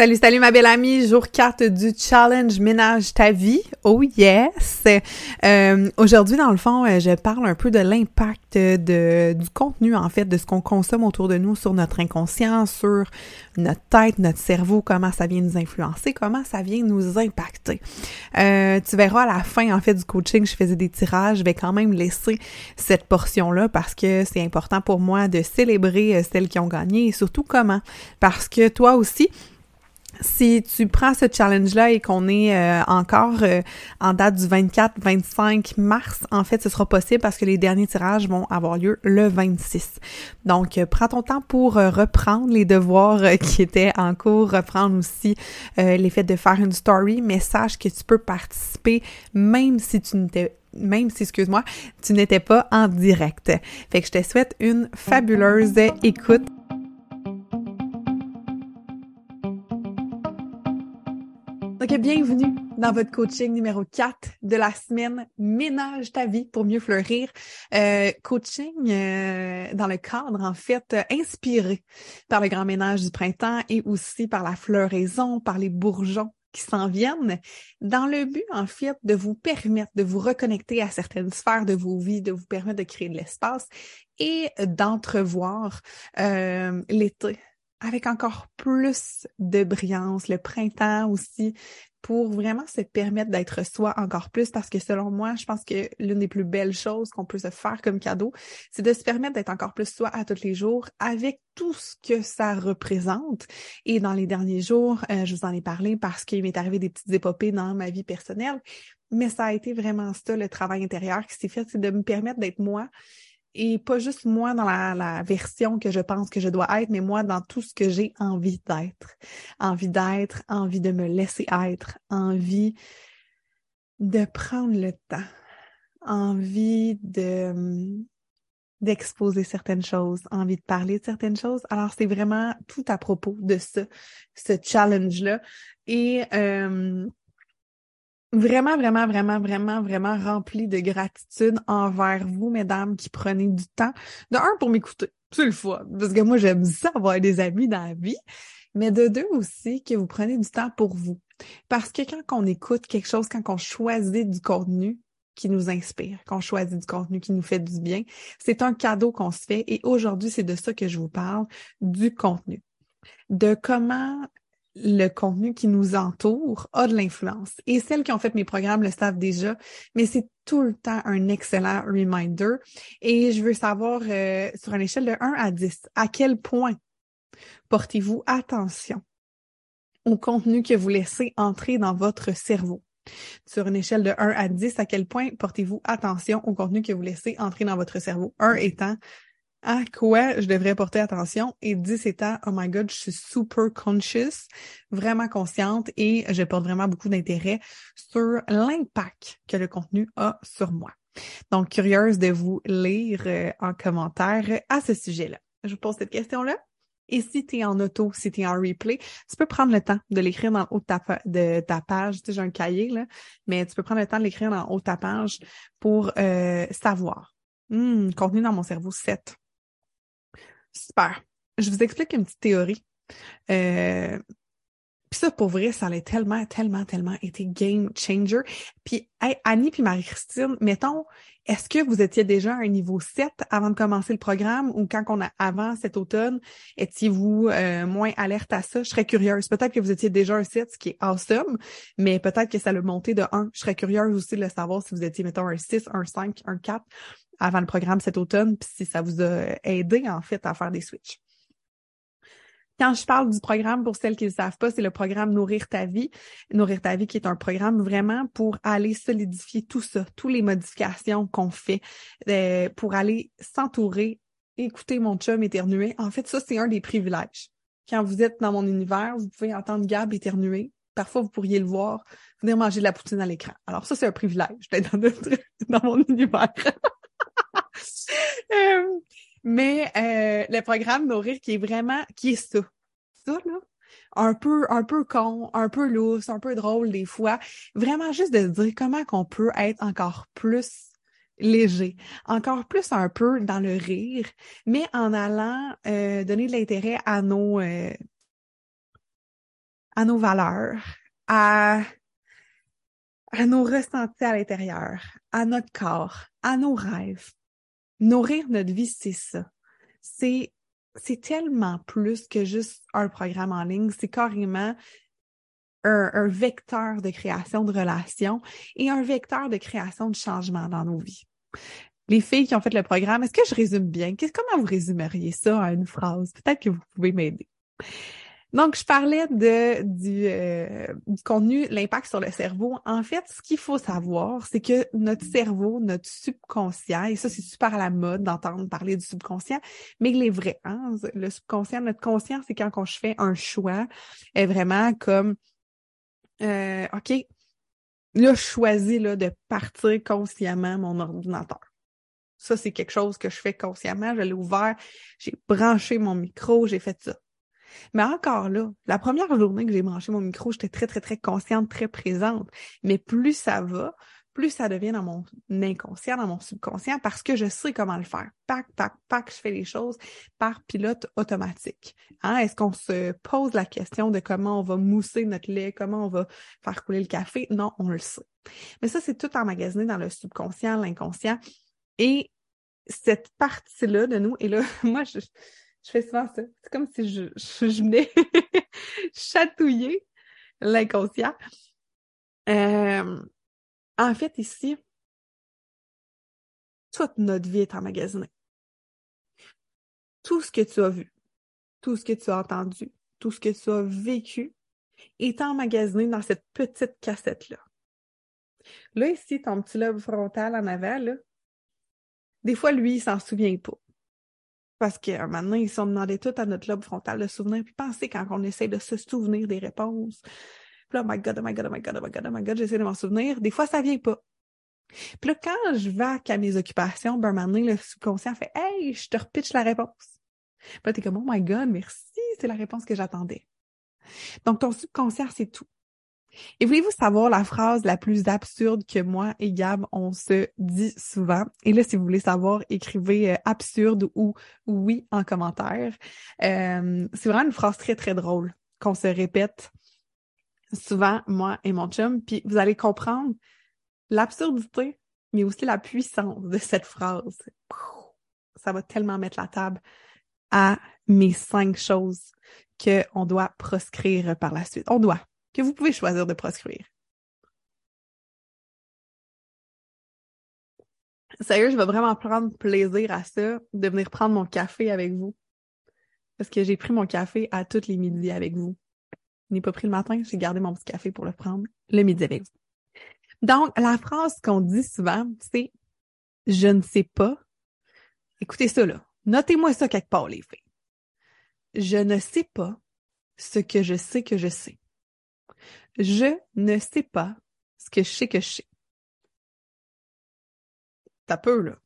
Salut, salut ma belle amie, jour 4 du challenge Ménage ta vie. Oh yes! Euh, Aujourd'hui, dans le fond, euh, je parle un peu de l'impact du contenu, en fait, de ce qu'on consomme autour de nous sur notre inconscient, sur notre tête, notre cerveau, comment ça vient nous influencer, comment ça vient nous impacter. Euh, tu verras à la fin, en fait, du coaching, je faisais des tirages, je vais quand même laisser cette portion-là parce que c'est important pour moi de célébrer celles qui ont gagné et surtout comment. Parce que toi aussi, si tu prends ce challenge-là et qu'on est euh, encore euh, en date du 24-25 mars, en fait, ce sera possible parce que les derniers tirages vont avoir lieu le 26. Donc, euh, prends ton temps pour reprendre les devoirs qui étaient en cours, reprendre aussi les faits de faire une story, mais sache que tu peux participer même si tu n'étais même si, excuse-moi, tu n'étais pas en direct. Fait que je te souhaite une fabuleuse écoute. Donc, bienvenue dans votre coaching numéro 4 de la semaine. Ménage ta vie pour mieux fleurir. Euh, coaching euh, dans le cadre, en fait, inspiré par le grand ménage du printemps et aussi par la floraison, par les bourgeons qui s'en viennent, dans le but, en fait, de vous permettre de vous reconnecter à certaines sphères de vos vies, de vous permettre de créer de l'espace et d'entrevoir euh, l'été avec encore plus de brillance, le printemps aussi, pour vraiment se permettre d'être soi encore plus, parce que selon moi, je pense que l'une des plus belles choses qu'on peut se faire comme cadeau, c'est de se permettre d'être encore plus soi à tous les jours, avec tout ce que ça représente. Et dans les derniers jours, euh, je vous en ai parlé parce qu'il m'est arrivé des petites épopées dans ma vie personnelle, mais ça a été vraiment ça, le travail intérieur qui s'est fait, c'est de me permettre d'être moi, et pas juste moi dans la, version que je pense que je dois être, mais moi dans tout ce que j'ai envie d'être. Envie d'être, envie de me laisser être, envie de prendre le temps, envie de d'exposer certaines choses, envie de parler de certaines choses. Alors, c'est vraiment tout à propos de ce, ce challenge-là. Et euh, vraiment, vraiment, vraiment, vraiment, vraiment rempli de gratitude envers vous, mesdames, qui prenez du temps. De un, pour m'écouter. C'est le fois. Parce que moi, j'aime ça avoir des amis dans la vie. Mais de deux aussi, que vous prenez du temps pour vous. Parce que quand on écoute quelque chose, quand on choisit du contenu qui nous inspire, qu'on choisit du contenu qui nous fait du bien, c'est un cadeau qu'on se fait. Et aujourd'hui, c'est de ça que je vous parle, du contenu de comment le contenu qui nous entoure a de l'influence. Et celles qui ont fait mes programmes le savent déjà, mais c'est tout le temps un excellent reminder. Et je veux savoir, euh, sur une échelle de 1 à 10, à quel point portez-vous attention au contenu que vous laissez entrer dans votre cerveau? Sur une échelle de 1 à 10, à quel point portez-vous attention au contenu que vous laissez entrer dans votre cerveau? 1 étant à quoi je devrais porter attention et 10 étant oh my god, je suis super conscious, vraiment consciente et je porte vraiment beaucoup d'intérêt sur l'impact que le contenu a sur moi. Donc curieuse de vous lire euh, en commentaire à ce sujet-là. Je vous pose cette question-là. Et si tu es en auto, si tu es en replay, tu peux prendre le temps de l'écrire dans le haut de ta, de ta page. Tu sais, j'ai un cahier, là, mais tu peux prendre le temps de l'écrire dans le haut de ta page pour euh, savoir. Hmm, contenu dans mon cerveau 7. Super. Je vous explique une petite théorie. Euh, puis ça, pour vrai, ça allait tellement, tellement, tellement été game changer. Puis Annie puis Marie-Christine, mettons, est-ce que vous étiez déjà à un niveau 7 avant de commencer le programme ou quand on a avant cet automne, étiez-vous euh, moins alerte à ça? Je serais curieuse. Peut-être que vous étiez déjà un 7, ce qui est awesome, mais peut-être que ça l'a monté de 1. Je serais curieuse aussi de le savoir si vous étiez, mettons, un 6, un 5, un 4 avant le programme cet automne, puis si ça vous a aidé en fait à faire des switches. Quand je parle du programme, pour celles qui ne le savent pas, c'est le programme Nourrir ta vie. Nourrir ta vie qui est un programme vraiment pour aller solidifier tout ça, toutes les modifications qu'on fait, euh, pour aller s'entourer, écouter mon chum éternuer. En fait, ça, c'est un des privilèges. Quand vous êtes dans mon univers, vous pouvez entendre Gab éternuer. Parfois, vous pourriez le voir venir manger de la poutine à l'écran. Alors ça, c'est un privilège d'être dans, dans mon univers. Euh, mais euh, le programme Nourrir qui est vraiment, qui est ça. Ça, là. Un peu, un peu con, un peu lousse, un peu drôle des fois. Vraiment juste de dire comment qu'on peut être encore plus léger, encore plus un peu dans le rire, mais en allant euh, donner de l'intérêt à nos à nos valeurs, à, à nos ressentis à l'intérieur, à notre corps, à nos rêves. Nourrir notre vie, c'est ça. C'est, c'est tellement plus que juste un programme en ligne. C'est carrément un, un, vecteur de création de relations et un vecteur de création de changement dans nos vies. Les filles qui ont fait le programme, est-ce que je résume bien? Comment vous résumeriez ça à une phrase? Peut-être que vous pouvez m'aider. Donc, je parlais de du, euh, du contenu, l'impact sur le cerveau. En fait, ce qu'il faut savoir, c'est que notre cerveau, notre subconscient, et ça, c'est super à la mode d'entendre parler du subconscient, mais il est vrai. Hein? Le subconscient, notre conscient, c'est quand on fait un choix, est vraiment comme euh, OK, là, je choisis là, de partir consciemment mon ordinateur. Ça, c'est quelque chose que je fais consciemment. Je l'ai ouvert, j'ai branché mon micro, j'ai fait ça. Mais encore là, la première journée que j'ai branché mon micro, j'étais très, très, très consciente, très présente. Mais plus ça va, plus ça devient dans mon inconscient, dans mon subconscient, parce que je sais comment le faire. Pac, pac, pac, je fais les choses par pilote automatique. Hein? Est-ce qu'on se pose la question de comment on va mousser notre lait, comment on va faire couler le café? Non, on le sait. Mais ça, c'est tout emmagasiné dans le subconscient, l'inconscient. Et cette partie-là de nous, et là, moi, je, je fais souvent ça. C'est comme si je, je, venais chatouiller l'inconscient. Euh, en fait, ici, toute notre vie est emmagasinée. Tout ce que tu as vu, tout ce que tu as entendu, tout ce que tu as vécu est emmagasiné dans cette petite cassette-là. Là, ici, ton petit lobe frontal en avant, là, des fois, lui, il s'en souvient pas. Parce qu'à un moment donné, ils sont demandé tout à notre lobe frontal de souvenir, puis penser quand on essaie de se souvenir des réponses. Puis là, oh my God, oh my God, oh my God, oh my God, oh my God, j'essaie de m'en souvenir. Des fois, ça vient pas. Puis là, quand je vais à mes occupations, ben, un le subconscient fait Hey, je te repitche la réponse. Puis là, t'es comme Oh my God, merci, c'est la réponse que j'attendais. Donc, ton subconscient, c'est tout. Et voulez-vous savoir la phrase la plus absurde que moi et Gab, on se dit souvent? Et là, si vous voulez savoir, écrivez euh, absurde ou oui en commentaire. Euh, c'est vraiment une phrase très, très drôle qu'on se répète souvent, moi et mon chum. Puis vous allez comprendre l'absurdité, mais aussi la puissance de cette phrase. Ça va tellement mettre la table à mes cinq choses qu'on doit proscrire par la suite. On doit que vous pouvez choisir de proscrire. Sérieux, je vais vraiment prendre plaisir à ça, de venir prendre mon café avec vous. Parce que j'ai pris mon café à toutes les midis avec vous. Je n'ai pas pris le matin, j'ai gardé mon petit café pour le prendre le midi avec vous. Donc, la phrase qu'on dit souvent, c'est je ne sais pas. Écoutez ça là. Notez-moi ça quelque part, les filles. Je ne sais pas ce que je sais que je sais. Je ne sais pas ce que je sais que je sais. T'as peu, là.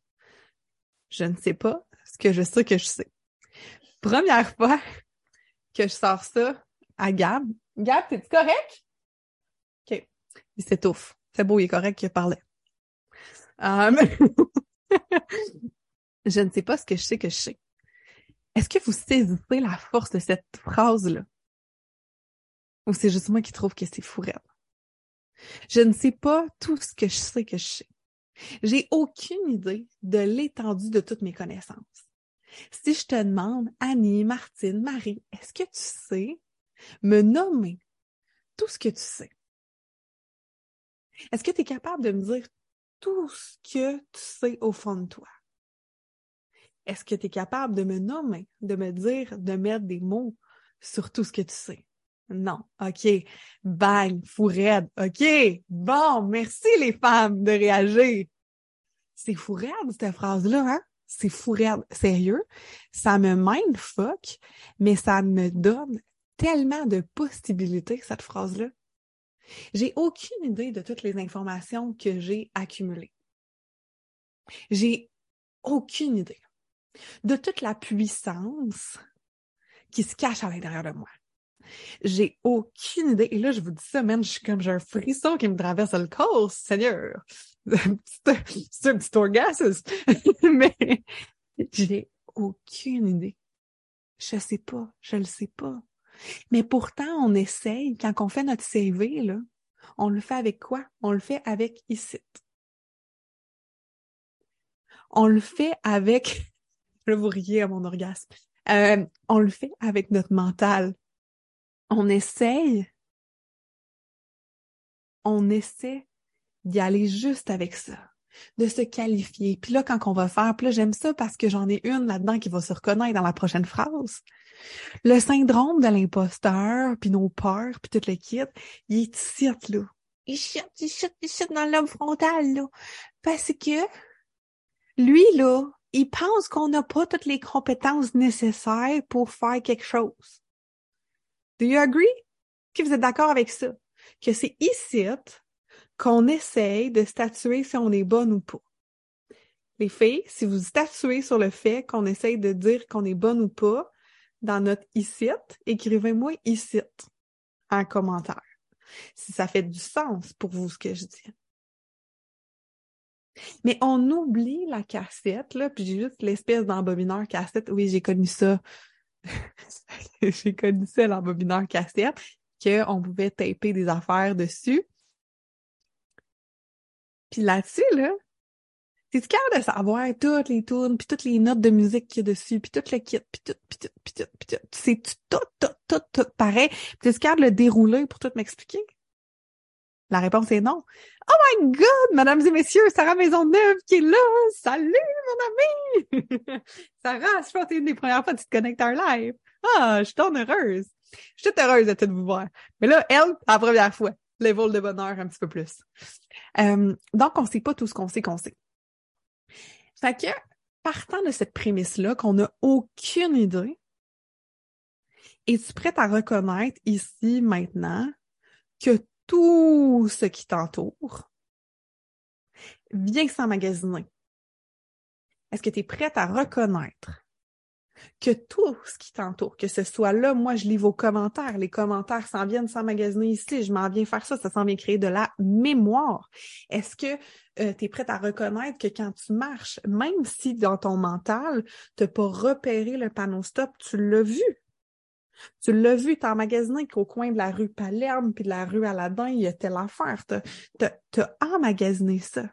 Je ne sais pas ce que je sais que je sais. Première fois que je sors ça à Gab. Gab, t'es-tu correct? OK. Il s'étouffe. C'est beau, il est correct qu'il parlait. Um... je ne sais pas ce que je sais que je sais. Est-ce que vous saisissez la force de cette phrase-là? Ou c'est juste moi qui trouve que c'est fou Je ne sais pas tout ce que je sais que je sais. J'ai aucune idée de l'étendue de toutes mes connaissances. Si je te demande, Annie, Martine, Marie, est-ce que tu sais me nommer tout ce que tu sais? Est-ce que tu es capable de me dire tout ce que tu sais au fond de toi? Est-ce que tu es capable de me nommer, de me dire, de mettre des mots sur tout ce que tu sais? Non. OK. Bang. Fou raide. OK. Bon. Merci les femmes de réagir. C'est fou raide, cette phrase-là, hein? C'est fou raide. Sérieux? Ça me mindfuck, mais ça me donne tellement de possibilités, cette phrase-là. J'ai aucune idée de toutes les informations que j'ai accumulées. J'ai aucune idée de toute la puissance qui se cache à l'intérieur de moi. J'ai aucune idée. Et là, je vous dis ça, même, je suis comme, j'ai un frisson qui me traverse le corps, Seigneur. C'est un petit orgasme. Mais j'ai aucune idée. Je sais pas. Je le sais pas. Mais pourtant, on essaye, quand on fait notre CV, là, on le fait avec quoi? On le fait avec ici. On le fait avec, je vous riez à mon orgasme, euh, on le fait avec notre mental. On essaye, on essaie d'y aller juste avec ça de se qualifier. Puis là, quand on va faire, puis là, j'aime ça parce que j'en ai une là-dedans qui va se reconnaître dans la prochaine phrase. Le syndrome de l'imposteur, puis nos peurs, puis tout le il est là. Il chute, il chute, il chute dans l'homme frontal, là. Parce que lui, là, il pense qu'on n'a pas toutes les compétences nécessaires pour faire quelque chose. Do you agree? Que vous êtes d'accord avec ça? Que c'est ici qu'on essaye de statuer si on est bonne ou pas. Les filles, si vous statuez sur le fait qu'on essaye de dire qu'on est bonne ou pas dans notre ici, écrivez-moi ici en commentaire. Si ça fait du sens pour vous ce que je dis. Mais on oublie la cassette, là, puis juste l'espèce d'embobineur cassette. Oui, j'ai connu ça. j'ai connu ça, l'embobineur cassette, qu'on pouvait taper des affaires dessus. Puis là-dessus, là, t'es-tu capable de savoir toutes les tunes, puis toutes les notes de musique qu'il y a dessus, puis tout le kit, puis tout, puis tout, puis tout, puis tout. C'est tout, tout, tout, tout pareil. Puis t'es-tu capable de le dérouler pour tout m'expliquer? La réponse est non. Oh my God, mesdames et messieurs, Sarah Maisonneuve qui est là. Salut, mon ami! Sarah, je pense que c'est une des premières fois que tu te connectes à un live. Ah, je suis tant heureuse. Je suis toute heureuse de te vous voir. Mais là, elle, la première fois level de bonheur un petit peu plus. Euh, donc, on sait pas tout ce qu'on sait qu'on sait. Fait que, partant de cette prémisse-là, qu'on n'a aucune idée, es-tu prête à reconnaître ici, maintenant, que tout ce qui t'entoure vient s'emmagasiner? Est-ce que tu es prête à reconnaître que tout ce qui t'entoure, que ce soit là, moi, je lis vos commentaires. Les commentaires s'en viennent s'emmagasiner ici. Je m'en viens faire ça. Ça s'en vient créer de la mémoire. Est-ce que euh, tu es prête à reconnaître que quand tu marches, même si dans ton mental, tu n'as pas repéré le panneau stop, tu l'as vu? Tu l'as vu, t'as emmagasiné qu'au coin de la rue Palerme puis de la rue Aladin, il y a telle affaire. T'as as emmagasiné ça.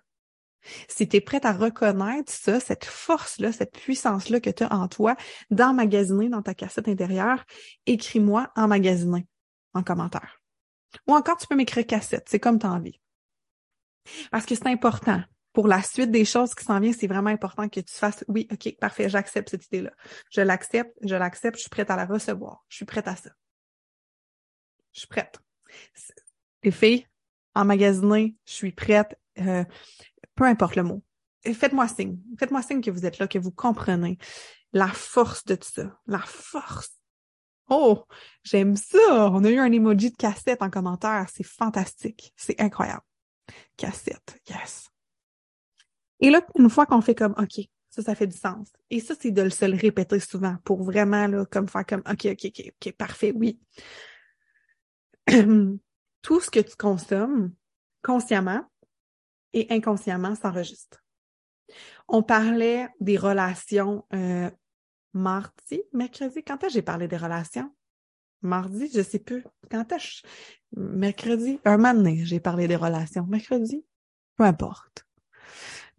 Si tu es prête à reconnaître ça, cette force-là, cette puissance-là que tu as en toi, d'emmagasiner dans ta cassette intérieure, écris-moi emmagasiner en commentaire. Ou encore, tu peux m'écrire cassette, c'est comme tu as envie. Parce que c'est important. Pour la suite des choses qui s'en viennent, c'est vraiment important que tu fasses oui, OK, parfait, j'accepte cette idée-là. Je l'accepte, je l'accepte, je suis prête à la recevoir. Je suis prête à ça. Je suis prête. Les filles, emmagasiner, je suis prête. Euh, peu importe le mot. Faites-moi signe. Faites-moi signe que vous êtes là, que vous comprenez la force de tout ça. La force. Oh, j'aime ça. On a eu un emoji de cassette en commentaire. C'est fantastique. C'est incroyable. Cassette. Yes. Et là, une fois qu'on fait comme, OK, ça, ça fait du sens. Et ça, c'est de se le répéter souvent pour vraiment, là, comme faire comme, OK, OK, OK, OK, parfait, oui. Tout ce que tu consommes consciemment, et inconsciemment s'enregistre. On parlait des relations euh, mardi, mercredi. Quand est-ce que j'ai parlé des relations? Mardi, je sais plus. Quand est-ce? Mercredi? Un moment j'ai parlé des relations. Mercredi? Peu importe.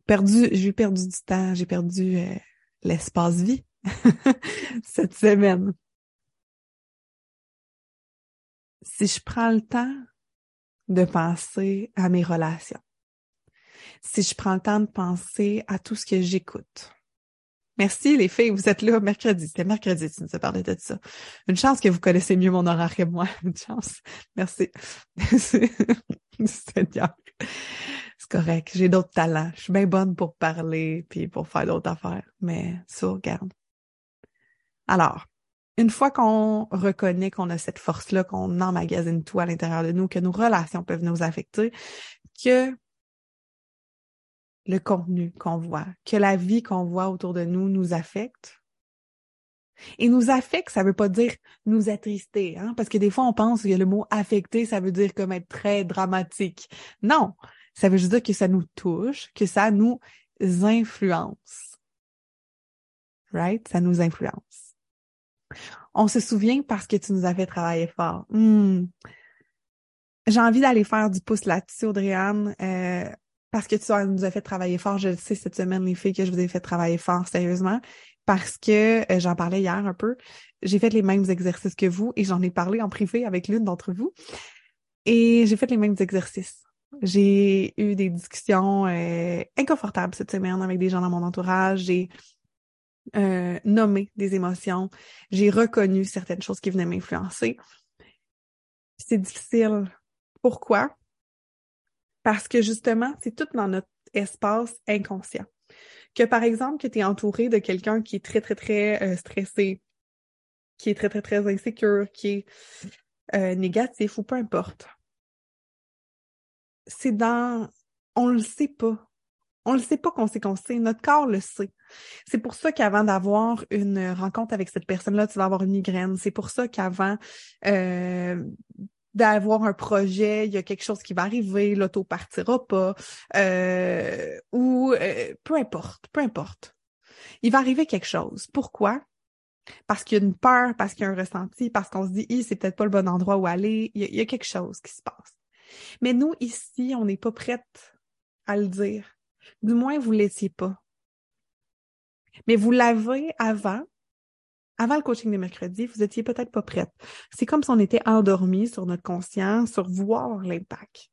Perdu, j'ai perdu du temps, j'ai perdu euh, l'espace-vie cette semaine. Si je prends le temps de penser à mes relations, si je prends le temps de penser à tout ce que j'écoute. Merci les filles, vous êtes là mercredi. C'était mercredi, tu nous as parlé de ça. Une chance que vous connaissez mieux mon horaire que moi. Une chance. Merci. C'est correct. J'ai d'autres talents. Je suis bien bonne pour parler puis pour faire d'autres affaires. Mais ça, regarde. Alors, une fois qu'on reconnaît qu'on a cette force-là, qu'on emmagasine tout à l'intérieur de nous, que nos relations peuvent nous affecter, que le contenu qu'on voit, que la vie qu'on voit autour de nous nous affecte. Et nous affecte, ça veut pas dire nous attrister, hein? parce que des fois on pense que le mot affecter, ça veut dire comme être très dramatique. Non, ça veut juste dire que ça nous touche, que ça nous influence. Right? Ça nous influence. On se souvient parce que tu nous as fait travailler fort. Hmm. J'ai envie d'aller faire du pouce là-dessus, Audrey-Anne, euh, parce que tu nous as fait travailler fort. Je le sais cette semaine, les filles, que je vous ai fait travailler fort, sérieusement, parce que euh, j'en parlais hier un peu. J'ai fait les mêmes exercices que vous et j'en ai parlé en privé avec l'une d'entre vous. Et j'ai fait les mêmes exercices. J'ai eu des discussions euh, inconfortables cette semaine avec des gens dans mon entourage. J'ai euh, nommé des émotions. J'ai reconnu certaines choses qui venaient m'influencer. C'est difficile. Pourquoi? Parce que justement, c'est tout dans notre espace inconscient. Que par exemple, que tu es entouré de quelqu'un qui est très, très, très euh, stressé, qui est très, très, très insécure, qui est euh, négatif ou peu importe. C'est dans... On le sait pas. On le sait pas qu'on sait qu'on sait. Notre corps le sait. C'est pour ça qu'avant d'avoir une rencontre avec cette personne-là, tu vas avoir une migraine. C'est pour ça qu'avant euh, d'avoir un projet, il y a quelque chose qui va arriver, l'auto partira pas, euh, ou euh, peu importe, peu importe. Il va arriver quelque chose. Pourquoi? Parce qu'il y a une peur, parce qu'il y a un ressenti, parce qu'on se dit, c'est peut-être pas le bon endroit où aller. Il y, a, il y, a, quelque chose qui se passe. Mais nous, ici, on n'est pas prête à le dire. Du moins, vous l'étiez pas. Mais vous l'avez avant, avant le coaching de mercredi, vous étiez peut-être pas prête. C'est comme si on était endormi sur notre conscience, sur voir l'impact.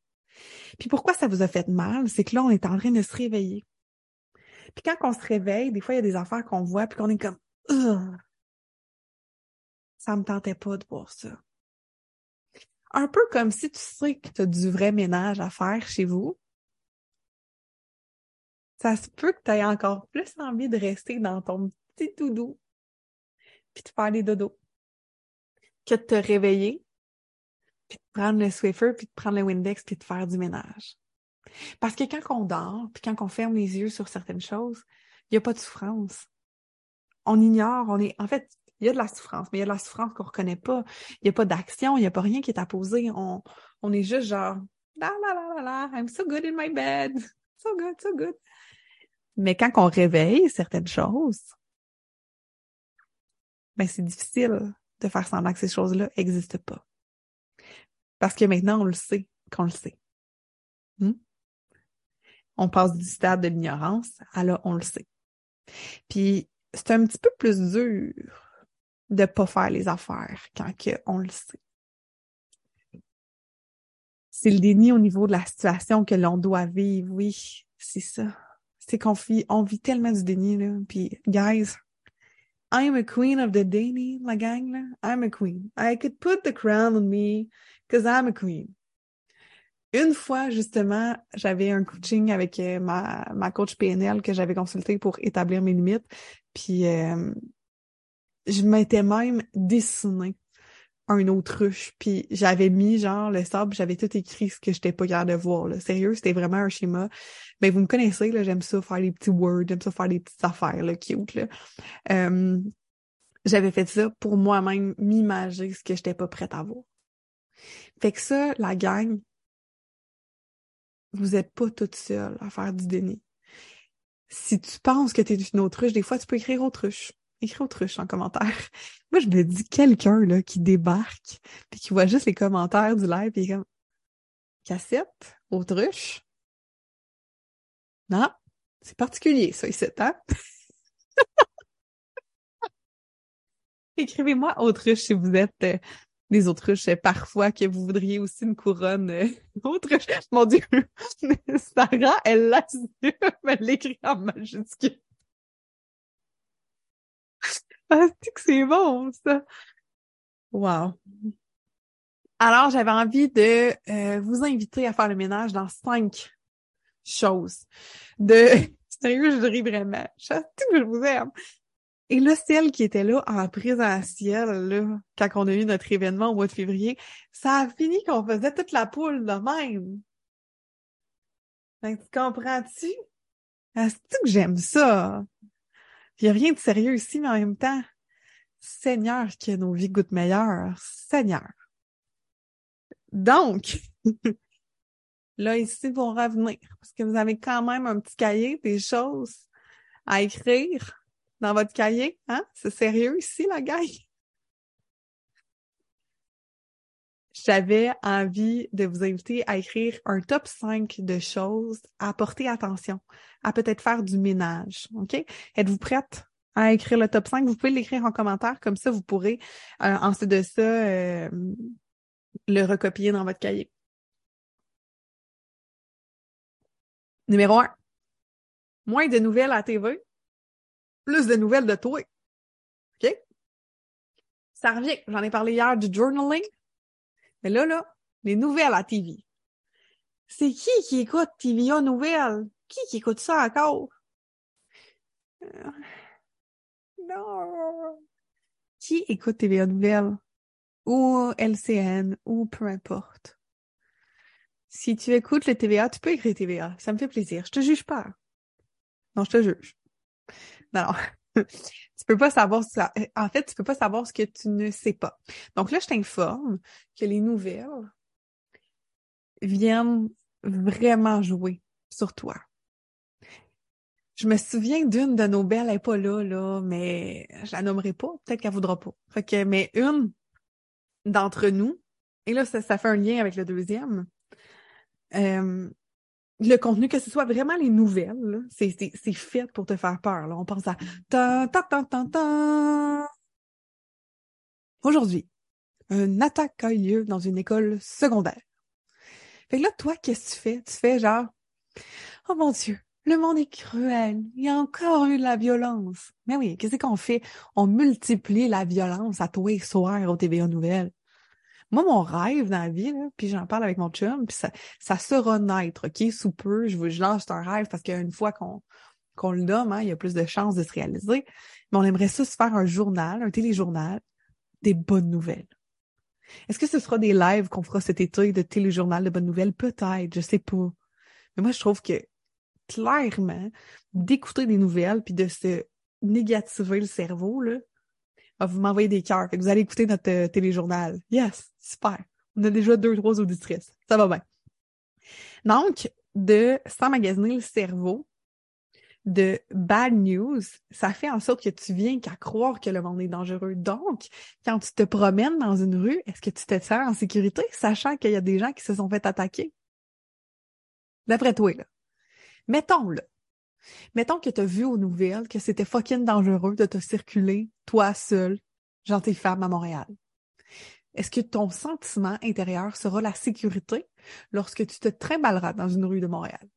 Puis pourquoi ça vous a fait mal? C'est que là, on est en train de se réveiller. Puis quand on se réveille, des fois, il y a des affaires qu'on voit, puis qu'on est comme Ça me tentait pas de voir ça. Un peu comme si tu sais que tu as du vrai ménage à faire chez vous. Ça se peut que tu aies encore plus envie de rester dans ton petit tout doux puis de faire des dodos, que de te réveiller, puis de prendre le Swiffer, puis de prendre le Windex, puis de faire du ménage. Parce que quand on dort, puis quand on ferme les yeux sur certaines choses, il n'y a pas de souffrance. On ignore, on est, en fait, il y a de la souffrance, mais il y a de la souffrance qu'on reconnaît pas. Il n'y a pas d'action, il n'y a pas rien qui est apposé. On, on est juste genre, la la la la la, I'm so good in my bed. So good, so good. Mais quand on réveille certaines choses, ben c'est difficile de faire semblant que ces choses-là n'existent pas. Parce que maintenant, on le sait qu'on le sait. Hmm? On passe du stade de l'ignorance à là, on le sait. Puis, c'est un petit peu plus dur de pas faire les affaires quand on le sait. C'est le déni au niveau de la situation que l'on doit vivre, oui, c'est ça. C'est qu'on vit, on vit tellement du déni, là. Puis, guys, I'm a queen of the déni, la gang, là. I'm a queen. I could put the crown on me because I'm a queen. Une fois, justement, j'avais un coaching avec euh, ma, ma coach PNL que j'avais consulté pour établir mes limites. Puis, euh, je m'étais même dessinée un autruche, puis j'avais mis genre le sable, j'avais tout écrit ce que j'étais pas capable de voir. Là. Sérieux, c'était vraiment un schéma. Mais vous me connaissez, là, j'aime ça faire des petits words, j'aime ça faire des petites affaires là, cute. Là. Euh, j'avais fait ça pour moi-même m'imager ce que j'étais pas prête à voir. Fait que ça, la gang, vous êtes pas toute seule à faire du déni. Si tu penses que tu es une autruche, des fois tu peux écrire autruche écris autruche en commentaire. Moi, je me dis quelqu'un là qui débarque puis qui voit juste les commentaires du live et comme cassette, autruche. Non, c'est particulier ça ici, hein? Écrivez-moi autruche si vous êtes euh, des autruches euh, parfois que vous voudriez aussi une couronne euh, autruche. Mon Dieu! Sarah, elle l'a elle l'écrit en majuscule. Ah, que c'est bon, ça. Wow. Alors, j'avais envie de euh, vous inviter à faire le ménage dans cinq choses. De sérieux, je ris vraiment. Je que je vous aime. Et là, celle qui était là en présentiel, là, quand on a eu notre événement au mois de février, ça a fini qu'on faisait toute la poule de même. tu comprends-tu? Est-ce que j'aime ça? Il n'y a rien de sérieux ici, mais en même temps, Seigneur, que nos vies goûtent meilleures. Seigneur. Donc, là, ici, vont revenir, parce que vous avez quand même un petit cahier, des choses à écrire dans votre cahier. Hein? C'est sérieux ici, la gueule. J'avais envie de vous inviter à écrire un top 5 de choses à porter attention, à peut-être faire du ménage. OK? Êtes-vous prête à écrire le top 5? Vous pouvez l'écrire en commentaire, comme ça, vous pourrez, euh, ensuite de ça, euh, le recopier dans votre cahier. Numéro 1. Moins de nouvelles à TV, plus de nouvelles de toi. OK? Ça revient. J'en ai parlé hier du journaling. Mais là, là, les nouvelles à TV. C'est qui qui écoute TVA Nouvelles? Qui qui écoute ça encore? Euh, non. Qui écoute TVA Nouvelles? Ou LCN, ou peu importe. Si tu écoutes le TVA, tu peux écrire TVA. Ça me fait plaisir. Je te juge pas. Non, je te juge. Non, tu peux pas savoir ça. En fait, tu peux pas savoir ce que tu ne sais pas. Donc là, je t'informe que les nouvelles viennent vraiment jouer sur toi. Je me souviens d'une de nos belles, elle n'est pas là, mais je la nommerai pas. Peut-être qu'elle voudra pas. Fait mais une d'entre nous, et là, ça, fait un lien avec le deuxième. Euh, le contenu, que ce soit vraiment les nouvelles, c'est fait pour te faire peur. Là. On pense à ta ta ta ta. Aujourd'hui, une attaque a eu lieu dans une école secondaire. Fait que là, toi, qu'est-ce que tu fais? Tu fais genre Oh mon Dieu, le monde est cruel. Il y a encore eu de la violence. Mais oui, qu'est-ce qu'on fait? On multiplie la violence à tous les soirs au TVA Nouvelles. Moi, mon rêve dans la vie, puis j'en parle avec mon chum, puis ça, ça sera naître, OK? Sous peu, je, je lance un rêve parce qu'une fois qu'on qu'on le donne, hein, il y a plus de chances de se réaliser. Mais on aimerait ça se faire un journal, un téléjournal, des bonnes nouvelles. Est-ce que ce sera des lives qu'on fera cet été de téléjournal de bonnes nouvelles? Peut-être, je sais pas. Mais moi, je trouve que clairement, d'écouter des nouvelles puis de se négativer le cerveau, là, vous m'envoyez des cœurs. vous allez écouter notre euh, téléjournal. Yes, super. On a déjà deux, trois auditrices. Ça va bien. Donc, de s'emmagasiner le cerveau, de bad news, ça fait en sorte que tu viens qu'à croire que le monde est dangereux. Donc, quand tu te promènes dans une rue, est-ce que tu te sens en sécurité, sachant qu'il y a des gens qui se sont fait attaquer? D'après toi, là. Mettons-le. Mettons que tu as vu aux nouvelles que c'était fucking dangereux de te circuler, toi seul, gentille femme à Montréal. Est-ce que ton sentiment intérieur sera la sécurité lorsque tu te trimballeras dans une rue de Montréal?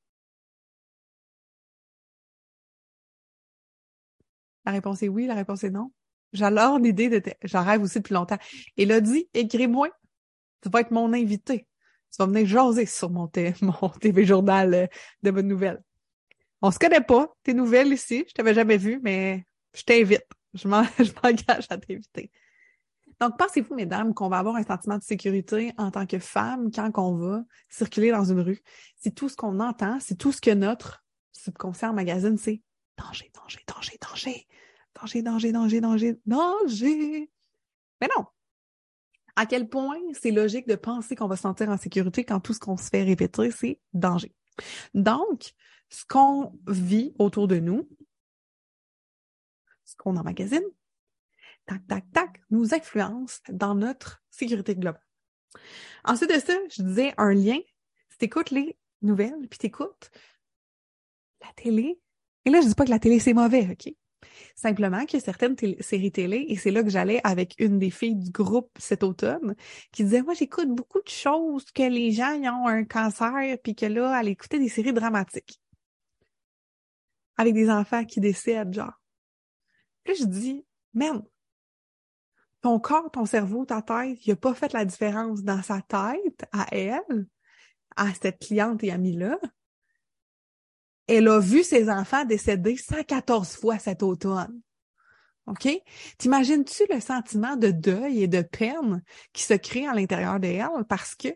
La réponse est oui, la réponse est non. J'adore l'idée de... J'en rêve aussi depuis longtemps. Elodie, écris-moi. Tu vas être mon invité. Tu vas venir jaser sur mon, mon TV journal euh, de bonnes nouvelles. On se connaît pas, t'es nouvelle ici, je t'avais jamais vu, mais je t'invite. Je m'engage à t'inviter. Donc, pensez-vous, mesdames, qu'on va avoir un sentiment de sécurité en tant que femme quand on va circuler dans une rue? Si tout ce qu'on entend, si tout ce que notre subconscient magazine, c'est danger, danger, danger, danger, danger, danger, danger, danger, danger. Mais non. À quel point c'est logique de penser qu'on va se sentir en sécurité quand tout ce qu'on se fait répéter, c'est danger? Donc, ce qu'on vit autour de nous, ce qu'on emmagasine, tac, tac, tac, nous influence dans notre sécurité globale. Ensuite de ça, je disais un lien. Si tu écoutes les nouvelles, puis tu écoutes la télé, et là, je dis pas que la télé, c'est mauvais, OK? Simplement que certaines séries télé, et c'est là que j'allais avec une des filles du groupe cet automne, qui disait, moi, j'écoute beaucoup de choses que les gens ont un cancer, puis que là, elle écoutait des séries dramatiques avec des enfants qui décèdent, genre. Puis je dis, même, ton corps, ton cerveau, ta tête, il a pas fait la différence dans sa tête, à elle, à cette cliente et amie-là. Elle a vu ses enfants décéder 114 fois cet automne. OK? T'imagines-tu le sentiment de deuil et de peine qui se crée à l'intérieur d'elle? Parce que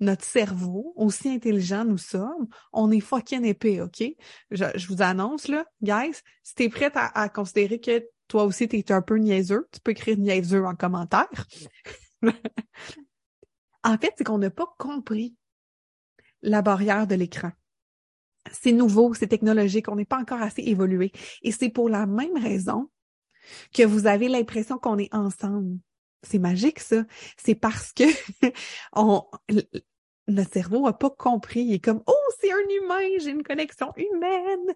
notre cerveau, aussi intelligent nous sommes, on est fucking épais, OK? Je, vous annonce, là, guys, si t'es prête à, considérer que toi aussi t'es un peu niaiseux, tu peux écrire niaiseux en commentaire. en fait, c'est qu'on n'a pas compris la barrière de l'écran. C'est nouveau, c'est technologique, on n'est pas encore assez évolué. Et c'est pour la même raison que vous avez l'impression qu'on est ensemble. c'est magique, ça. C'est parce que on, notre cerveau n'a pas compris. Il est comme, oh, c'est un humain, j'ai une connexion humaine.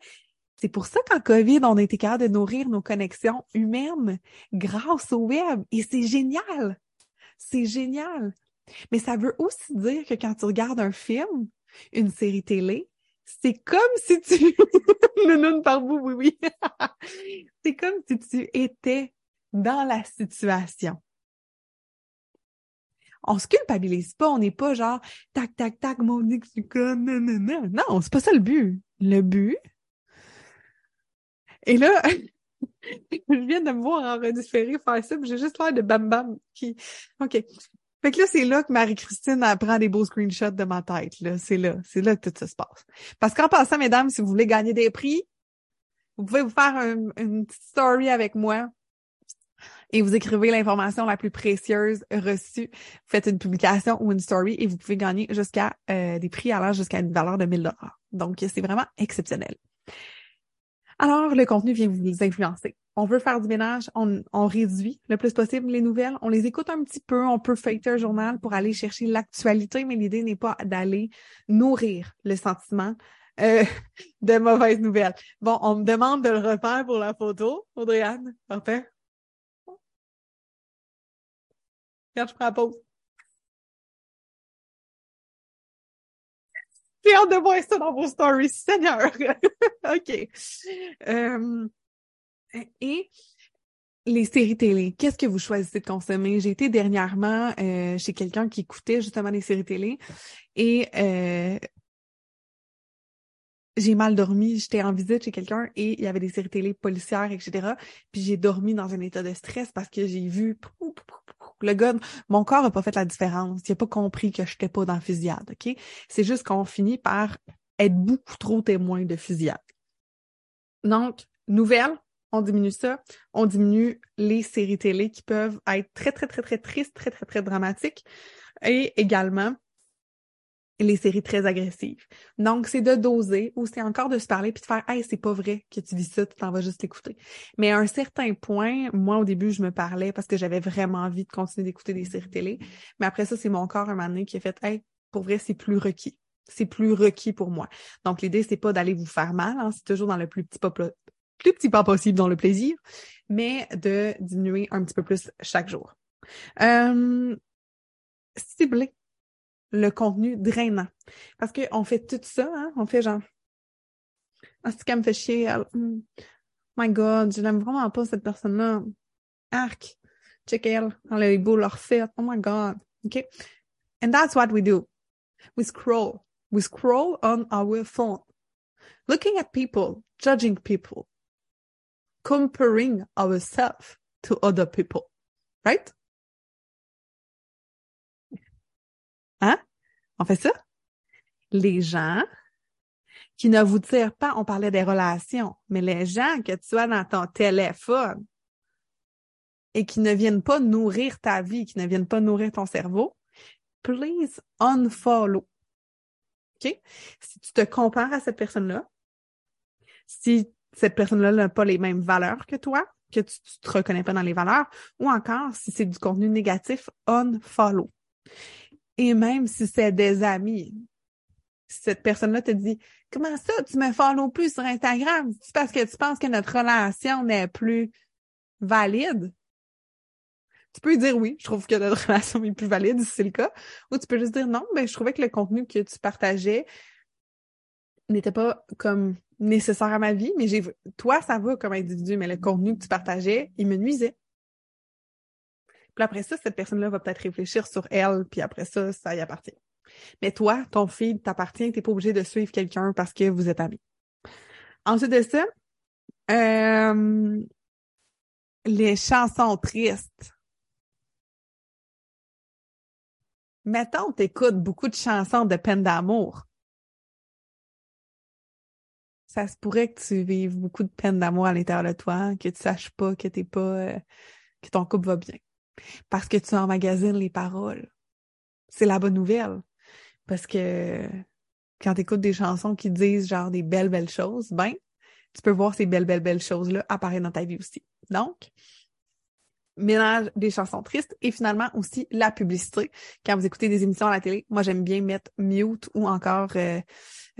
C'est pour ça qu'en COVID, on a été capable de nourrir nos connexions humaines grâce au web. Et c'est génial. C'est génial. Mais ça veut aussi dire que quand tu regardes un film, une série télé, c'est comme si tu... Nounoun par vous, oui, oui. c'est comme si tu étais dans la situation. On se culpabilise pas, on n'est pas genre tac, tac, tac, mon non, non, non. Non, c'est pas ça le but. Le but. Et là, je viens de me voir en redifféré faire ça, j'ai juste l'air de bam bam qui. OK. Fait que là, c'est là que Marie-Christine prend des beaux screenshots de ma tête. Là. C'est là. C'est là que tout se passe. Parce qu'en passant, mesdames, si vous voulez gagner des prix, vous pouvez vous faire une petite story avec moi et vous écrivez l'information la plus précieuse reçue. Faites une publication ou une story et vous pouvez gagner jusqu'à euh, des prix allant jusqu'à une valeur de 1000 dollars. Donc, c'est vraiment exceptionnel. Alors, le contenu vient vous influencer. On veut faire du ménage, on, réduit le plus possible les nouvelles, on les écoute un petit peu, on peut feuilleter un journal pour aller chercher l'actualité, mais l'idée n'est pas d'aller nourrir le sentiment euh, de mauvaises nouvelles. Bon, on me demande de le refaire pour la photo, Audrey-Anne. Parfait. Regarde, je prends la pause. J'ai hâte de voir ça dans vos stories, Seigneur. OK. Euh, et les séries télé, qu'est-ce que vous choisissez de consommer? J'ai été dernièrement euh, chez quelqu'un qui écoutait justement des séries télé et euh, j'ai mal dormi, j'étais en visite chez quelqu'un et il y avait des séries télé policières, etc. Puis j'ai dormi dans un état de stress parce que j'ai vu le gars, mon corps a pas fait la différence. Il a pas compris que je n'étais pas dans la fusillade? C'est juste qu'on finit par être beaucoup trop témoin de fusillade. Donc, nouvelle, on diminue ça, on diminue les séries télé qui peuvent être très, très, très, très tristes, très, très, très dramatiques. Et également, les séries très agressives. Donc, c'est de doser ou c'est encore de se parler puis de faire Hey, c'est pas vrai que tu vis ça, tu t'en vas juste l'écouter. Mais à un certain point, moi, au début, je me parlais parce que j'avais vraiment envie de continuer d'écouter des séries télé. Mais après ça, c'est mon corps un moment donné qui a fait Hey, pour vrai, c'est plus requis. C'est plus requis pour moi. Donc, l'idée, c'est pas d'aller vous faire mal, hein, c'est toujours dans le plus petit plus petit pas possible dans le plaisir, mais de diminuer un petit peu plus chaque jour. Euh, cibler le contenu drainant. Parce qu'on fait tout ça, hein? On fait genre Ah, c'est qu'elle me fait chier. Hmm. My God, je n'aime vraiment pas cette personne-là. Arc. Check elle. Elle a les beaux leur. Oh my God. OK? And that's what we do. We scroll. We scroll on our phone. Looking at people, judging people, comparing ourselves to other people. Right? Hein? On fait ça? Les gens qui ne vous tirent pas, on parlait des relations, mais les gens que tu as dans ton téléphone et qui ne viennent pas nourrir ta vie, qui ne viennent pas nourrir ton cerveau, please unfollow. OK? Si tu te compares à cette personne-là, si cette personne-là n'a pas les mêmes valeurs que toi, que tu te reconnais pas dans les valeurs, ou encore si c'est du contenu négatif, unfollow. Et même si c'est des amis, cette personne-là te dit Comment ça, tu me follow plus sur Instagram? C'est parce que tu penses que notre relation n'est plus valide? Tu peux dire oui, je trouve que notre relation est plus valide si c'est le cas. Ou tu peux juste dire non, mais ben, je trouvais que le contenu que tu partageais n'était pas comme nécessaire à ma vie, mais j'ai toi, ça va comme individu, mais le contenu que tu partageais, il me nuisait. Puis après ça, cette personne-là va peut-être réfléchir sur elle, puis après ça, ça y appartient. Mais toi, ton feed t'appartient, t'es pas obligé de suivre quelqu'un parce que vous êtes amis. Ensuite de ça, euh, les chansons tristes. Mettons, t'écoutes beaucoup de chansons de peine d'amour. Ça se pourrait que tu vives beaucoup de peine d'amour à l'intérieur de toi, que tu saches pas que t'es pas, euh, que ton couple va bien parce que tu emmagasines les paroles. C'est la bonne nouvelle. Parce que quand tu écoutes des chansons qui disent genre des belles, belles choses, ben, tu peux voir ces belles, belles, belles choses-là apparaître dans ta vie aussi. Donc, ménage des chansons tristes et finalement aussi la publicité. Quand vous écoutez des émissions à la télé, moi j'aime bien mettre mute ou encore euh,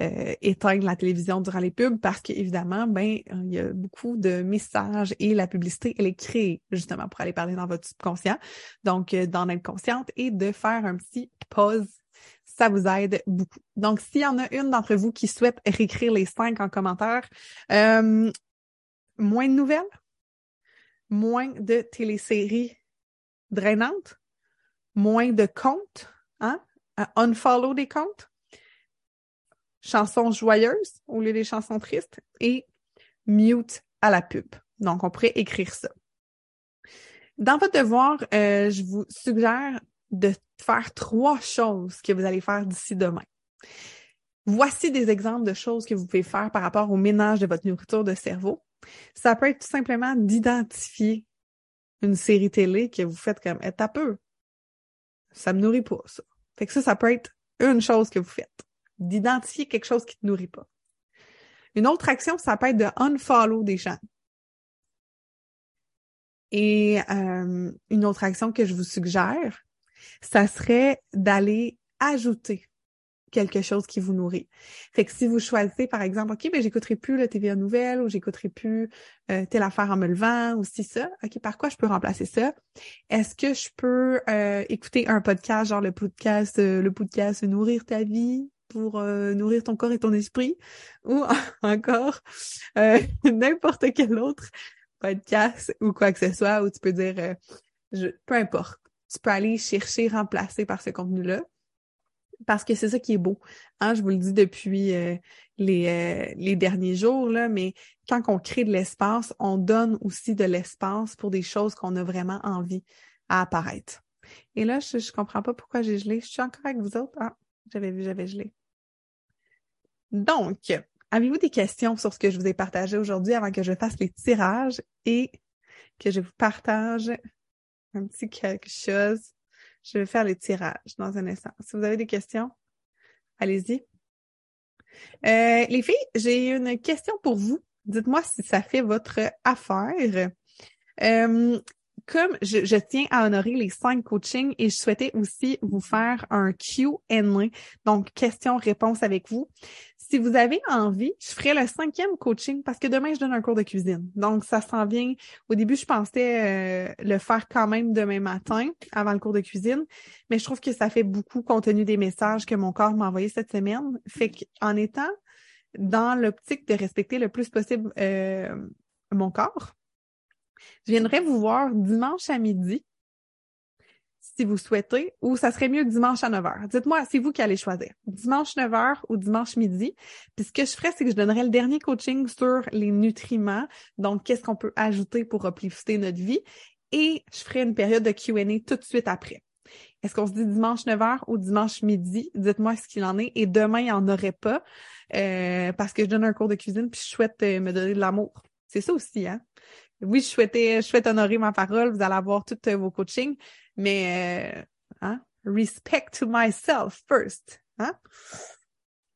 euh, éteindre la télévision durant les pubs parce qu'évidemment, ben il y a beaucoup de messages et la publicité, elle est créée justement pour aller parler dans votre subconscient, donc euh, d'en être consciente et de faire un petit pause. Ça vous aide beaucoup. Donc, s'il y en a une d'entre vous qui souhaite réécrire les cinq en commentaire, moins de nouvelles, moins de téléséries drainantes, moins de comptes, hein? unfollow des comptes, chansons joyeuses au lieu des chansons tristes et mute à la pub. Donc, on pourrait écrire ça. Dans votre devoir, euh, je vous suggère de faire trois choses que vous allez faire d'ici demain. Voici des exemples de choses que vous pouvez faire par rapport au ménage de votre nourriture de cerveau. Ça peut être tout simplement d'identifier une série télé que vous faites comme, est à peu. Ça me nourrit pas, ça. Fait que ça, ça peut être une chose que vous faites. D'identifier quelque chose qui te nourrit pas. Une autre action, ça peut être de unfollow des gens. Et euh, une autre action que je vous suggère, ça serait d'aller ajouter quelque chose qui vous nourrit. Fait que si vous choisissez, par exemple, OK, ben j'écouterai plus le TVA Nouvelle ou j'écouterai plus euh, telle affaire en me levant ou si ça, OK, par quoi je peux remplacer ça? Est-ce que je peux euh, écouter un podcast, genre le podcast, euh, le podcast Nourrir ta vie pour nourrir ton corps et ton esprit? Ou encore n'importe quel autre podcast ou quoi que ce soit où tu peux dire je, peu importe. Tu peux aller chercher, remplacer par ce contenu-là parce que c'est ça qui est beau. Hein, je vous le dis depuis euh, les, euh, les derniers jours, là, mais quand on crée de l'espace, on donne aussi de l'espace pour des choses qu'on a vraiment envie à apparaître. Et là, je, je comprends pas pourquoi j'ai gelé. Je suis encore avec vous autres? Ah, j'avais vu, j'avais gelé. Donc, avez-vous des questions sur ce que je vous ai partagé aujourd'hui avant que je fasse les tirages et que je vous partage un petit quelque chose? Je vais faire les tirages dans un instant. Si vous avez des questions, allez-y. Euh, les filles, j'ai une question pour vous. Dites-moi si ça fait votre affaire. Euh, comme je, tiens à honorer les cinq coachings et je souhaitais aussi vous faire un Q&A, donc questions-réponses avec vous. Si vous avez envie, je ferai le cinquième coaching parce que demain, je donne un cours de cuisine. Donc, ça s'en vient. Au début, je pensais euh, le faire quand même demain matin avant le cours de cuisine, mais je trouve que ça fait beaucoup compte tenu des messages que mon corps m'a envoyés cette semaine. Fait qu'en étant dans l'optique de respecter le plus possible euh, mon corps, je viendrai vous voir dimanche à midi, si vous souhaitez, ou ça serait mieux dimanche à 9 h. Dites-moi, c'est vous qui allez choisir. Dimanche 9 h ou dimanche midi. Puis ce que je ferais, c'est que je donnerais le dernier coaching sur les nutriments. Donc, qu'est-ce qu'on peut ajouter pour uplifter notre vie? Et je ferai une période de Q&A tout de suite après. Est-ce qu'on se dit dimanche 9 h ou dimanche midi? Dites-moi ce qu'il en est. Et demain, il n'y en aurait pas euh, parce que je donne un cours de cuisine puis je souhaite euh, me donner de l'amour. C'est ça aussi, hein? oui, je souhaitais, je souhaite honorer ma parole. Vous allez avoir tous vos coachings, mais euh, hein, respect to myself first. Hein?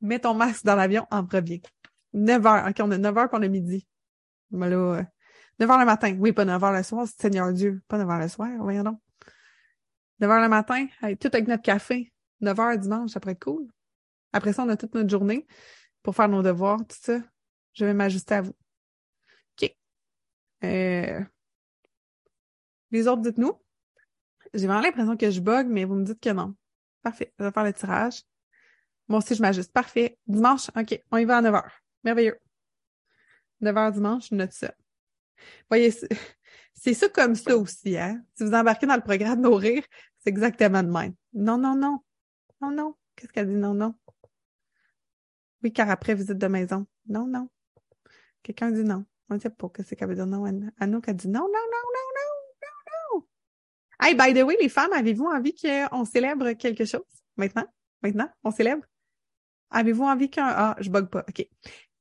Mets ton masque dans l'avion en premier. 9 heures. OK, on a 9 heures pour le midi. Voilà. Euh, 9 heures le matin. Oui, pas 9 heures le soir, Seigneur Dieu. Pas 9 heures le soir, voyons donc. 9 heures le matin, tout avec notre café. 9 heures dimanche, ça pourrait être cool. Après ça, on a toute notre journée pour faire nos devoirs, tout ça. Je vais m'ajuster à vous. Euh, les autres, dites-nous. J'ai vraiment l'impression que je bug, mais vous me dites que non. Parfait. Je vais faire le tirage. Moi aussi, je m'ajuste. Parfait. Dimanche, OK. On y va à 9 h. Merveilleux. 9 h dimanche, je note ça. Voyez, c'est ça comme ça aussi, hein. Si vous embarquez dans le programme Nourrir, c'est exactement de même. Non, non, non. Non, non. Qu'est-ce qu'elle dit? Non, non? Oui, car après visite de maison. Non, non. Quelqu'un dit non. On ne sait pas ce qu'elle veut dire non. Anouk a dit non, non, non, non, non. Hey, by the way, les femmes, avez-vous envie qu'on célèbre quelque chose? Maintenant? Maintenant? On célèbre? Avez-vous envie qu'un... Ah, je bug pas. OK.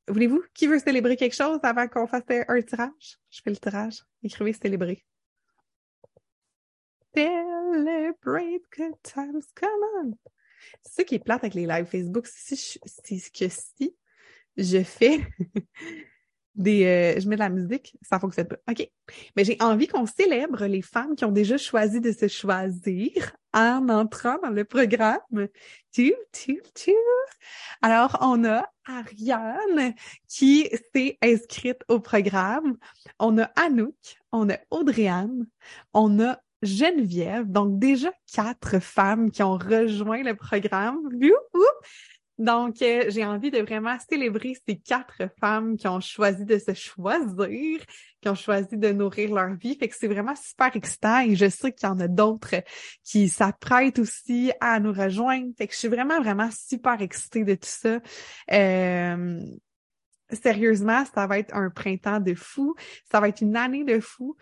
Voulez-vous? Qui veut célébrer quelque chose avant qu'on fasse un tirage? Je fais le tirage. Écrivez célébrer. Celebrate good times, come on. C'est ça qui est plate avec les lives Facebook. C'est ce que si je fais euh, je mets de la musique, ça fonctionne pas. OK. Mais j'ai envie qu'on célèbre les femmes qui ont déjà choisi de se choisir en entrant dans le programme. Tu, tu, tu. Alors, on a Ariane qui s'est inscrite au programme. On a Anouk, on a Audriane, on a Geneviève. Donc, déjà quatre femmes qui ont rejoint le programme. Donc, euh, j'ai envie de vraiment célébrer ces quatre femmes qui ont choisi de se choisir, qui ont choisi de nourrir leur vie. Fait que c'est vraiment super excitant et je sais qu'il y en a d'autres qui s'apprêtent aussi à nous rejoindre. Fait que je suis vraiment, vraiment super excitée de tout ça. Euh, sérieusement, ça va être un printemps de fou. Ça va être une année de fou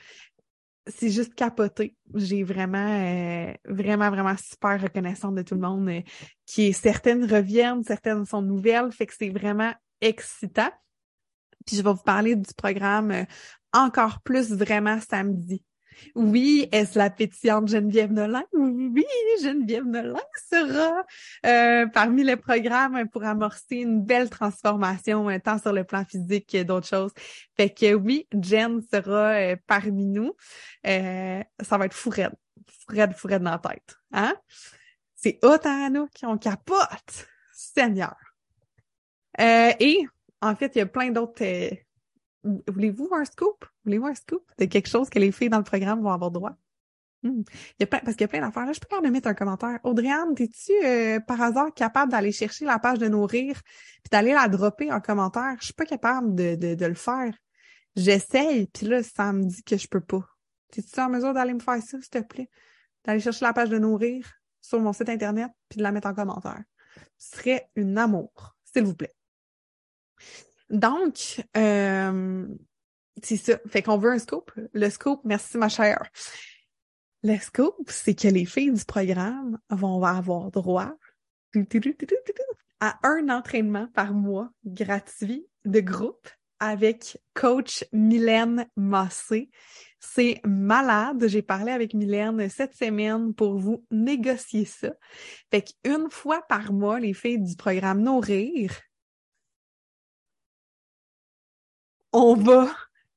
c'est juste capoté. J'ai vraiment, euh, vraiment, vraiment super reconnaissante de tout le monde euh, qui certaines reviennent, certaines sont nouvelles, fait que c'est vraiment excitant. Puis je vais vous parler du programme euh, encore plus vraiment samedi. Oui, est-ce la pétillante Geneviève Nolin? Oui, Geneviève Nolin sera euh, parmi les programmes pour amorcer une belle transformation, euh, tant sur le plan physique que d'autres choses. Fait que oui, Jen sera euh, parmi nous. ça va être fourette. Fourette, fourette dans la tête. Hein? C'est nous qui ont capote. Seigneur. et en fait, il y a plein d'autres Voulez-vous un scoop? Voulez-vous un scoop de quelque chose que les filles dans le programme vont avoir droit? Hmm. Il y a plein, parce qu'il y a plein d'affaires. Là, je peux de mettre un commentaire. Audriane, es-tu euh, par hasard capable d'aller chercher la page de nourrir puis d'aller la dropper en commentaire? Je suis pas capable de, de, de le faire. J'essaye, puis là, ça me dit que je peux pas. Es-tu en mesure d'aller me faire ça, s'il te plaît? D'aller chercher la page de nourrir sur mon site internet puis de la mettre en commentaire. Ce serait une amour, s'il vous plaît. Donc, euh, c'est ça. Fait qu'on veut un scoop. Le scoop, merci ma chère. Le scoop, c'est que les filles du programme vont avoir droit à un entraînement par mois gratuit de groupe avec coach Mylène Massé. C'est malade. J'ai parlé avec Mylène cette semaine pour vous négocier ça. Fait qu'une fois par mois, les filles du programme Nourrir on va,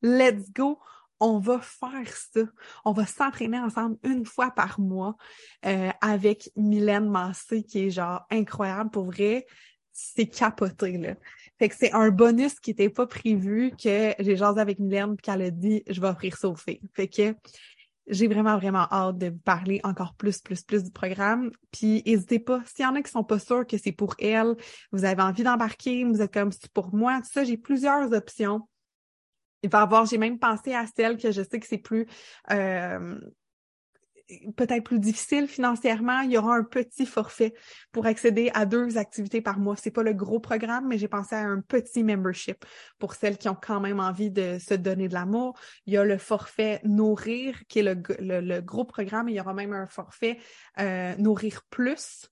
let's go, on va faire ça. On va s'entraîner ensemble une fois par mois euh, avec Mylène Massé, qui est genre incroyable pour vrai. C'est capoté, là. Fait que c'est un bonus qui n'était pas prévu que j'ai jasé avec Mylène puis qu'elle a dit je vais offrir ça aux filles. Fait que j'ai vraiment, vraiment hâte de vous parler encore plus, plus, plus du programme. Puis n'hésitez pas, s'il y en a qui sont pas sûrs que c'est pour elles, vous avez envie d'embarquer, vous êtes comme c'est pour moi, tout ça, j'ai plusieurs options il va avoir, j'ai même pensé à celle que je sais que c'est plus euh, peut-être plus difficile financièrement, il y aura un petit forfait pour accéder à deux activités par mois. C'est pas le gros programme, mais j'ai pensé à un petit membership pour celles qui ont quand même envie de se donner de l'amour. Il y a le forfait Nourrir, qui est le, le, gros programme. Il y aura même un forfait euh, Nourrir Plus,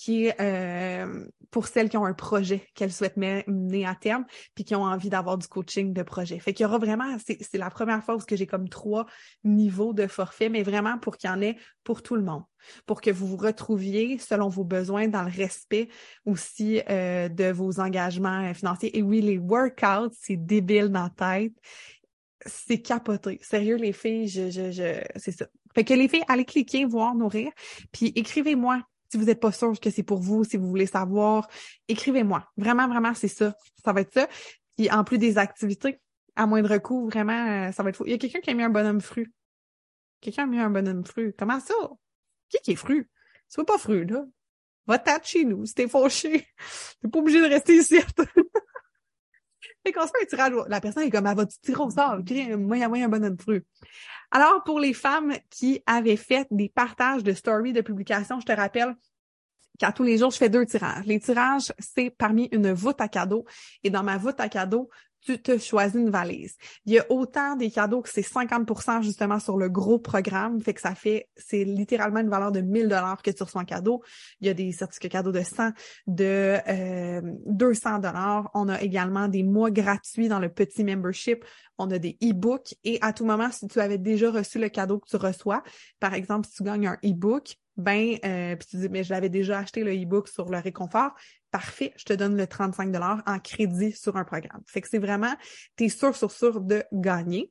qui est euh, pour celles qui ont un projet qu'elles souhaitent mener à terme, puis qui ont envie d'avoir du coaching de projet. Fait qu'il y aura vraiment, c'est la première fois où j'ai comme trois niveaux de forfait, mais vraiment pour qu'il y en pour tout le monde, pour que vous vous retrouviez selon vos besoins dans le respect aussi euh, de vos engagements euh, financiers. Et oui, les workouts, c'est débile dans la tête. C'est capoté. Sérieux, les filles, je, je, je, c'est ça. Fait que les filles, allez cliquer, voir, nourrir, puis écrivez-moi si vous n'êtes pas sûr que c'est pour vous, si vous voulez savoir, écrivez-moi. Vraiment, vraiment, c'est ça. Ça va être ça. Puis en plus des activités, à moindre coût, vraiment, euh, ça va être fou. Il y a quelqu'un qui a mis un bonhomme fru. Quelqu'un a mis un bonhomme fru. Comment ça? Qui qui est fru? C'est pas fru, là. Va t'être chez nous si t'es fauché. T'es pas obligé de rester ici. fait qu'on se fait un tirage. La personne est comme, elle va tirer au sort. Moi, il y a un bonhomme. Alors, pour les femmes qui avaient fait des partages de stories de publication, je te rappelle qu'à tous les jours, je fais deux tirages. Les tirages, c'est parmi une voûte à cadeaux. Et dans ma voûte à cadeaux, tu te choisis une valise. Il y a autant des cadeaux que c'est 50% justement sur le gros programme, fait que ça fait, c'est littéralement une valeur de 1000 dollars que tu reçois en cadeau. Il y a des certificats cadeaux de 100, de euh, 200 dollars. On a également des mois gratuits dans le petit membership. On a des e-books et à tout moment, si tu avais déjà reçu le cadeau que tu reçois, par exemple, si tu gagnes un e-book, ben, euh, puis tu dis, mais je l'avais déjà acheté le e-book sur le réconfort, parfait, je te donne le 35 en crédit sur un programme. Fait que c'est vraiment, tu es sûr, sûr, sûr de gagner.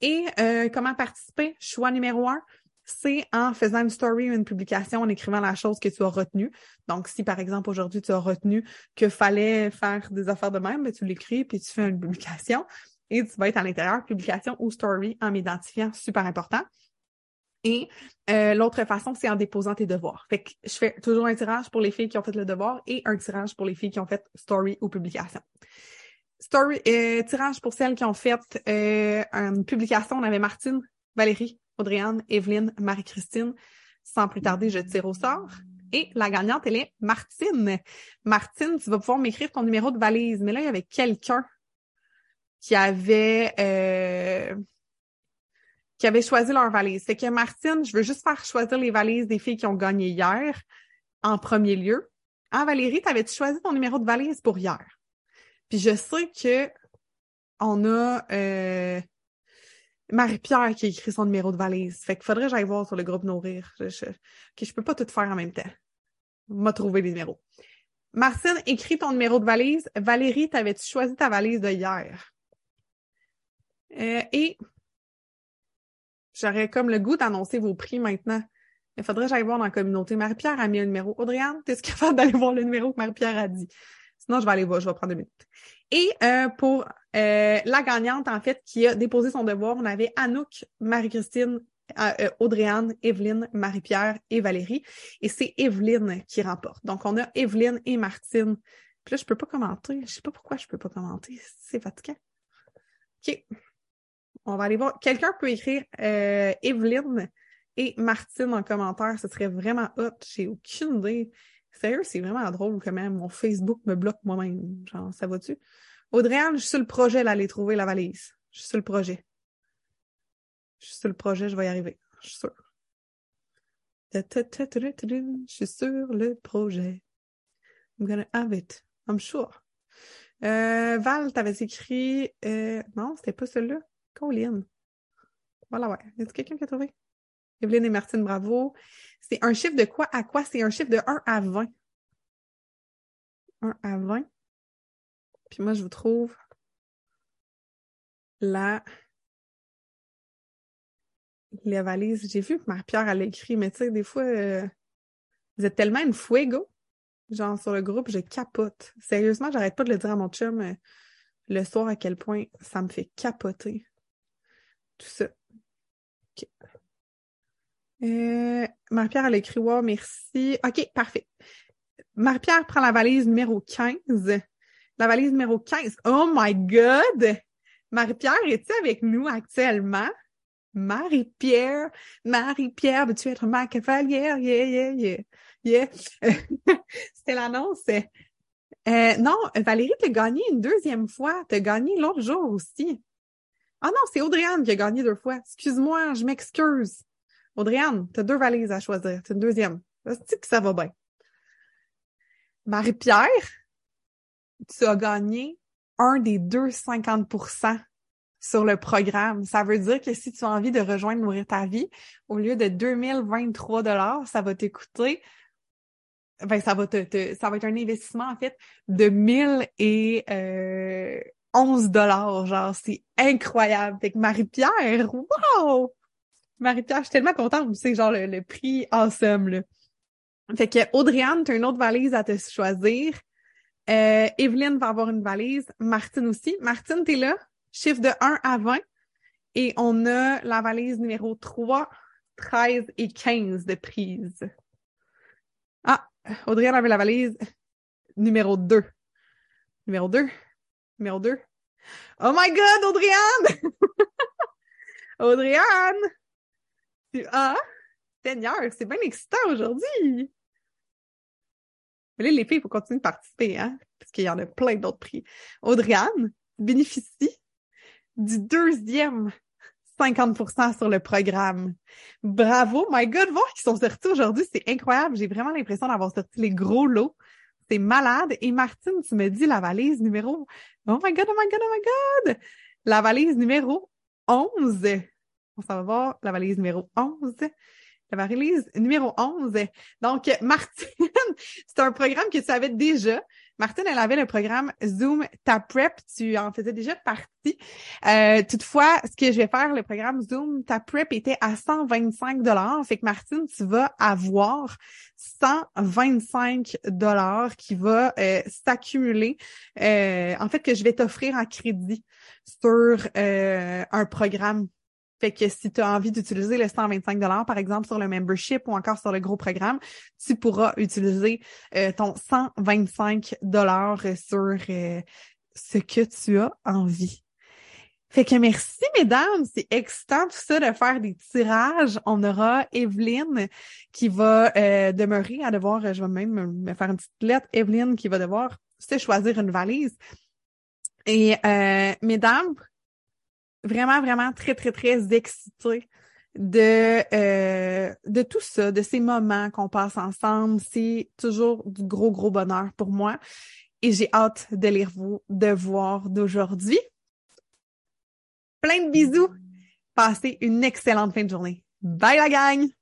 Et euh, comment participer? Choix numéro un, c'est en faisant une story ou une publication, en écrivant la chose que tu as retenue. Donc, si par exemple aujourd'hui tu as retenu que fallait faire des affaires de même, ben, tu l'écris puis tu fais une publication et tu vas être à l'intérieur, publication ou story en m'identifiant, super important. Et euh, l'autre façon, c'est en déposant tes devoirs. Fait que je fais toujours un tirage pour les filles qui ont fait le devoir et un tirage pour les filles qui ont fait story ou publication. Story, euh, tirage pour celles qui ont fait euh, une publication. On avait Martine, Valérie, Audriane, Evelyne, Marie-Christine. Sans plus tarder, je tire au sort. Et la gagnante, elle est Martine. Martine, tu vas pouvoir m'écrire ton numéro de valise. Mais là, il y avait quelqu'un qui avait euh, qui avait choisi leur valise. C'est que Martine, je veux juste faire choisir les valises des filles qui ont gagné hier en premier lieu. Ah, Valérie, t'avais-tu choisi ton numéro de valise pour hier? Puis je sais que on a euh, Marie-Pierre qui a écrit son numéro de valise. Fait qu'il faudrait que j'aille voir sur le groupe Nourrir. Je, je, je peux pas tout faire en même temps. M'a trouvé les numéros. Martine, écris ton numéro de valise. Valérie, t'avais-tu choisi ta valise de hier? Euh, et j'aurais comme le goût d'annoncer vos prix maintenant. Il faudrait que j'aille voir dans la communauté. Marie-Pierre a mis un numéro. Audriane, t'es-ce capable d'aller voir le numéro que Marie-Pierre a dit? Sinon, je vais aller voir, je vais prendre deux minutes. Et euh, pour euh, la gagnante, en fait, qui a déposé son devoir, on avait Anouk, Marie-Christine, euh, Audriane, Evelyne, Marie-Pierre et Valérie. Et c'est Evelyne qui remporte. Donc, on a Evelyne et Martine. Puis là, je peux pas commenter. Je sais pas pourquoi je peux pas commenter. C'est fatigant. OK. On va aller voir. Quelqu'un peut écrire euh, Evelyne et Martine en commentaire. Ce serait vraiment hot. J'ai aucune idée. Sérieux, c'est vraiment drôle quand même. Mon Facebook me bloque moi-même. Genre, ça va-tu? Audrey-Anne, je suis sur le projet d'aller trouver la valise. Je suis sur le projet. Je suis sur le projet, je vais y arriver. Je suis sûre. Je suis sur le projet. I'm gonna have it. I'm sure. Euh, Val, t'avais écrit... Euh, non, c'était pas celui-là. Colline. Voilà, ouais. Y a quelqu'un qui a trouvé? Evelyne et Martine, bravo. C'est un chiffre de quoi à quoi? C'est un chiffre de 1 à 20. 1 à 20. Puis moi, je vous trouve la, la valise. J'ai vu que ma pierre elle a écrit, mais tu sais, des fois, euh, vous êtes tellement une fuego. Genre, sur le groupe, je capote. Sérieusement, j'arrête pas de le dire à mon chum euh, le soir à quel point ça me fait capoter. Ça. Euh, Marie-Pierre, elle écrit merci. OK, parfait. Marie-Pierre prend la valise numéro 15. La valise numéro 15. Oh my God! Marie-Pierre, es-tu avec nous actuellement? Marie-Pierre, Marie-Pierre, veux-tu être ma cavalière? Yeah, yeah, yeah. Yeah. C'était l'annonce. Euh, non, Valérie, t'as gagné une deuxième fois. T'as gagné l'autre jour aussi. Ah non, c'est Audriane qui a gagné deux fois. Excuse-moi, je m'excuse. Audriane, tu as deux valises à choisir. C'est une deuxième. C'est que ça va bien? Marie-Pierre, tu as gagné un des deux 50% sur le programme. Ça veut dire que si tu as envie de rejoindre Nourrir ta vie, au lieu de 2023 dollars, ça va t'écouter ben, ça va te, ça va être un investissement en fait de 1000 et euh, 11 dollars, genre, c'est incroyable. Fait que Marie-Pierre, wow! Marie-Pierre, je suis tellement contente, c'est genre le, prix awesome, là. Fait que Audriane, tu as une autre valise à te choisir. Euh, Evelyne va avoir une valise. Martine aussi. Martine, t'es là? Chiffre de 1 à 20. Et on a la valise numéro 3, 13 et 15 de prise. Ah, Audriane avait la valise numéro 2. Numéro 2. Numéro 2. Oh my God, Audriane! Audriane! Ah, Seigneur, c'est bien excitant aujourd'hui! Mais là, les filles, il faut continuer de participer, hein? Parce qu'il y en a plein d'autres prix. Audriane bénéficie du deuxième 50% sur le programme. Bravo! My God, voir qu'ils sont sortis aujourd'hui, c'est incroyable. J'ai vraiment l'impression d'avoir sorti les gros lots. Malade. Et Martine, tu me dis la valise numéro. Oh my God, oh my God, oh my God! La valise numéro 11. On s'en va voir la valise numéro 11. La release numéro 11. Donc, Martine, c'est un programme que tu avais déjà. Martine, elle avait le programme Zoom Ta Prep. Tu en faisais déjà partie. Euh, toutefois, ce que je vais faire, le programme Zoom Ta Prep était à 125 dollars. Fait que Martine, tu vas avoir 125 dollars qui va euh, s'accumuler. Euh, en fait, que je vais t'offrir en crédit sur un programme fait que si tu as envie d'utiliser le 125 par exemple, sur le membership ou encore sur le gros programme, tu pourras utiliser euh, ton 125 sur euh, ce que tu as envie. Fait que merci, mesdames. C'est excitant tout ça de faire des tirages. On aura Evelyne qui va euh, demeurer à devoir, je vais même me faire une petite lettre, Evelyne qui va devoir se choisir une valise. Et mesdames, vraiment, vraiment très, très, très excitée de, euh, de tout ça, de ces moments qu'on passe ensemble. C'est toujours du gros, gros bonheur pour moi. Et j'ai hâte de lire vos devoirs d'aujourd'hui. Plein de bisous. Passez une excellente fin de journée. Bye la gang!